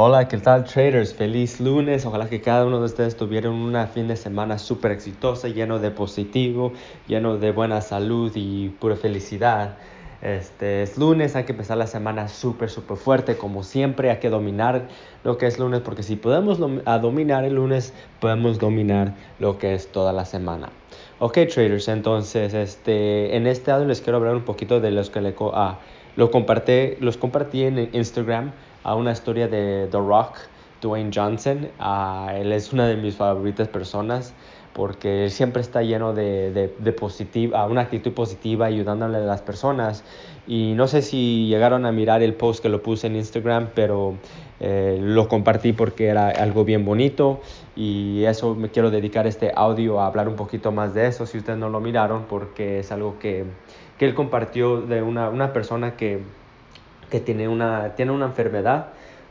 Hola, ¿qué tal traders? Feliz lunes. Ojalá que cada uno de ustedes tuviera un fin de semana súper exitoso, lleno de positivo, lleno de buena salud y pura felicidad. Este es lunes, hay que empezar la semana súper, súper fuerte. Como siempre, hay que dominar lo que es lunes, porque si podemos dominar el lunes, podemos dominar lo que es toda la semana. Ok, traders, entonces este, en este lado les quiero hablar un poquito de los que le, ah, lo compartí, los compartí en Instagram a una historia de The Rock, Dwayne Johnson. Uh, él es una de mis favoritas personas porque siempre está lleno de, de, de positiva, una actitud positiva, ayudándole a las personas. Y no sé si llegaron a mirar el post que lo puse en Instagram, pero eh, lo compartí porque era algo bien bonito y eso me quiero dedicar este audio a hablar un poquito más de eso, si ustedes no lo miraron, porque es algo que, que él compartió de una, una persona que que tiene una, tiene una enfermedad.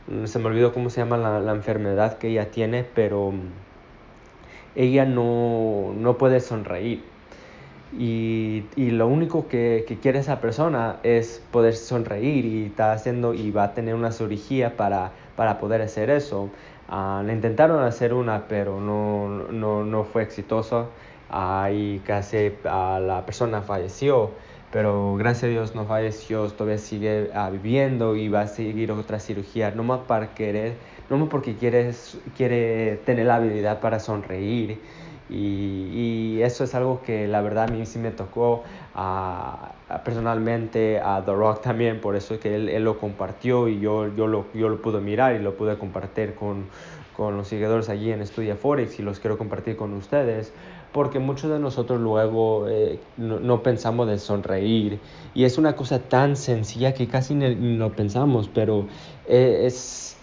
Mm, se me olvidó cómo se llama la, la enfermedad que ella tiene, pero mm, ella no, no puede sonreír. Y, y, lo único que, que, quiere esa persona es poder sonreír y está haciendo y va a tener una cirugía para, para poder hacer eso. Uh, le intentaron hacer una, pero no, no, no fue exitoso uh, y casi uh, la persona falleció pero gracias a Dios no falleció, todavía sigue uh, viviendo y va a seguir otra cirugía, no más para querer, no más porque quiere, quiere tener la habilidad para sonreír. Y, y, eso es algo que la verdad a mí sí me tocó uh, personalmente, a The Rock también, por eso es que él, él, lo compartió y yo, yo, lo, yo lo pude mirar y lo pude compartir con, con los seguidores allí en Estudia Forex y los quiero compartir con ustedes porque muchos de nosotros luego eh, no, no, pensamos de sonreír y es una cosa tan sencilla que casi ni lo pensamos, pero eh, es,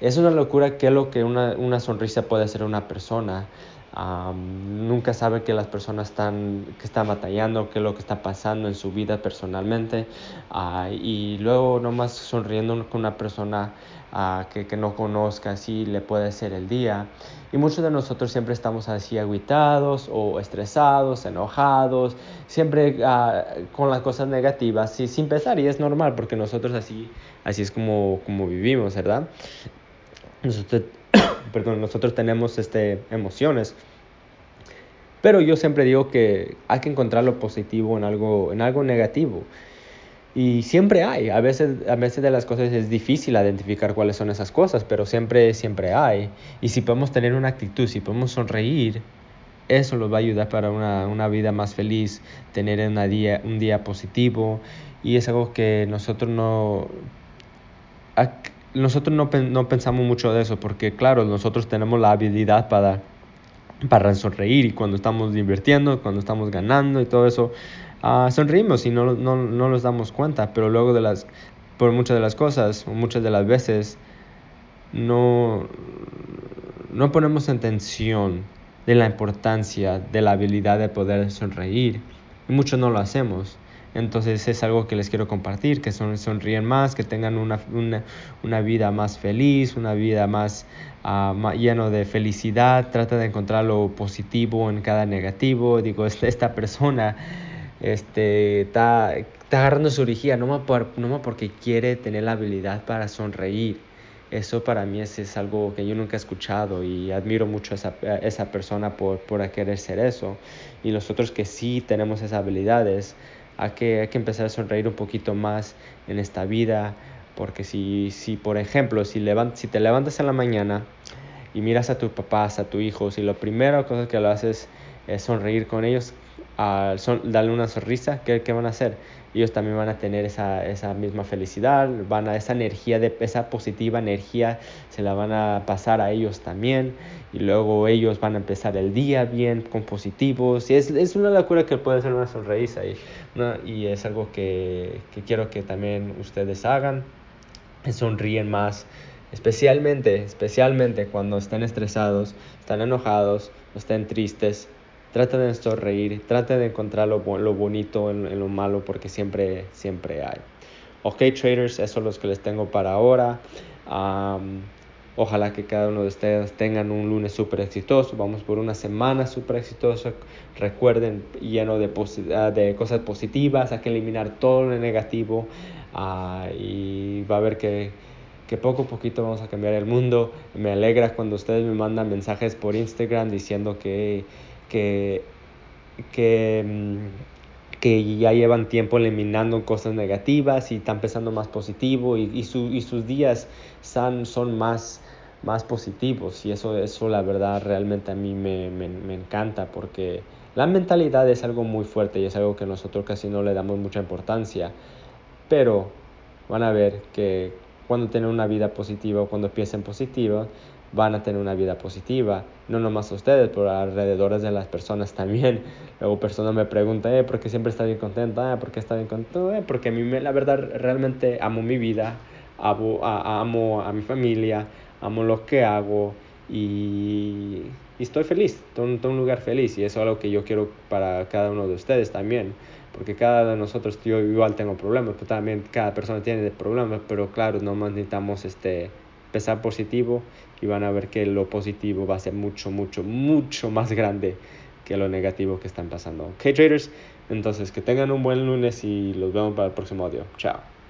es una locura que es lo que una, una sonrisa puede hacer a una persona. Nunca sabe que las personas están, que están batallando, qué es lo que está pasando en su vida personalmente uh, y luego nomás sonriendo con una persona uh, que, que, no conozca así le puede hacer el día y muchos de nosotros siempre estamos así aguitados o estresados, enojados, siempre uh, con las cosas negativas y sin pensar y es normal porque nosotros así, así es como, como vivimos, ¿verdad? Perdón, nosotros tenemos este, emociones. Pero yo siempre digo que hay que encontrar lo positivo en algo, en algo negativo. Y siempre hay, a veces, a veces de las cosas es difícil identificar cuáles son esas cosas, pero siempre, siempre hay. Y si podemos tener una actitud, si podemos sonreír, eso nos va a ayudar para una, una vida más feliz, tener una día, un día positivo. Y es algo que nosotros no nosotros no, no, pensamos mucho de eso porque claro, nosotros tenemos la habilidad para, para sonreír y cuando estamos invirtiendo, cuando estamos ganando y todo eso, uh, sonreímos y no, no, no nos damos cuenta, pero luego de las, por muchas de las cosas, muchas de las veces, no, no ponemos atención de la importancia de la habilidad de poder sonreír y muchos no lo hacemos. Entonces es algo que les quiero compartir, que son, sonríen más, que tengan una, una, una vida más feliz, una vida más, uh, más lleno de felicidad. Trata de encontrar lo positivo en cada negativo. Digo, esta, esta persona este, está, está agarrando su origía, no más, por, no más porque quiere tener la habilidad para sonreír. Eso para mí es, es, algo que yo nunca he escuchado y admiro mucho a esa, esa persona por, por querer ser eso. Y nosotros que sí tenemos esas habilidades, hay que, hay que empezar a sonreír un poquito más en esta vida, porque si, si por ejemplo, si, levant, si te levantas en la mañana y miras a tus papás, a tu hijo, si lo primero cosa que lo haces es sonreír con ellos, son, darle una sonrisa, ¿qué, ¿qué, van a hacer? Ellos también van a tener esa, esa misma felicidad, van a esa energía, de, esa positiva energía se la van a pasar a ellos también y luego ellos van a empezar el día bien, con positivos y es, es una locura que puede ser una sonrisa y, ¿no? y es algo que, que quiero que también ustedes hagan, sonríen más especialmente, especialmente cuando estén estresados, están enojados, estén tristes, Trata de sonreír, trata de encontrar lo, lo bonito en, en, lo malo porque siempre, siempre hay. Ok, traders, eso es lo que les tengo para ahora. Ojalá que cada uno de ustedes tengan un lunes súper exitoso. Vamos por una semana súper exitosa. Recuerden, lleno de, ah, de, cosas positivas. Hay que eliminar todo lo negativo. Uh, y va a ver que que poco a poquito vamos a cambiar el mundo. Me alegra cuando ustedes me mandan mensajes por Instagram diciendo que, que, que, mm, que ya llevan tiempo eliminando cosas negativas y están pensando más positivo y, y, su, y sus días son, son más, más positivos. Y eso, eso la verdad realmente a mí me, me, me encanta porque la mentalidad es algo muy fuerte y es algo que nosotros casi no le damos mucha importancia, pero van a ver que cuando tienen una vida positiva o cuando piensen positiva, van a tener una vida positiva. No nomás ustedes, pero alrededor de las personas también. Luego personas me preguntan, eh, ¿por qué siempre está bien contenta? Eh, ¿Por qué está bien contento? Eh, porque a mí la verdad realmente amo mi vida, amo a, mi familia, amo lo que hago y, estoy feliz, estoy en un lugar feliz y eso es algo que yo quiero para cada uno de ustedes también, porque cada de nosotros, yo igual tengo problemas, pero también cada persona tiene problemas, pero claro, nomás necesitamos este, pensar positivo y van a ver que lo positivo va a ser mucho, mucho, mucho más grande que lo negativo que están pasando. Ok, traders, entonces que tengan un buen lunes y los vemos para el próximo audio. Chao.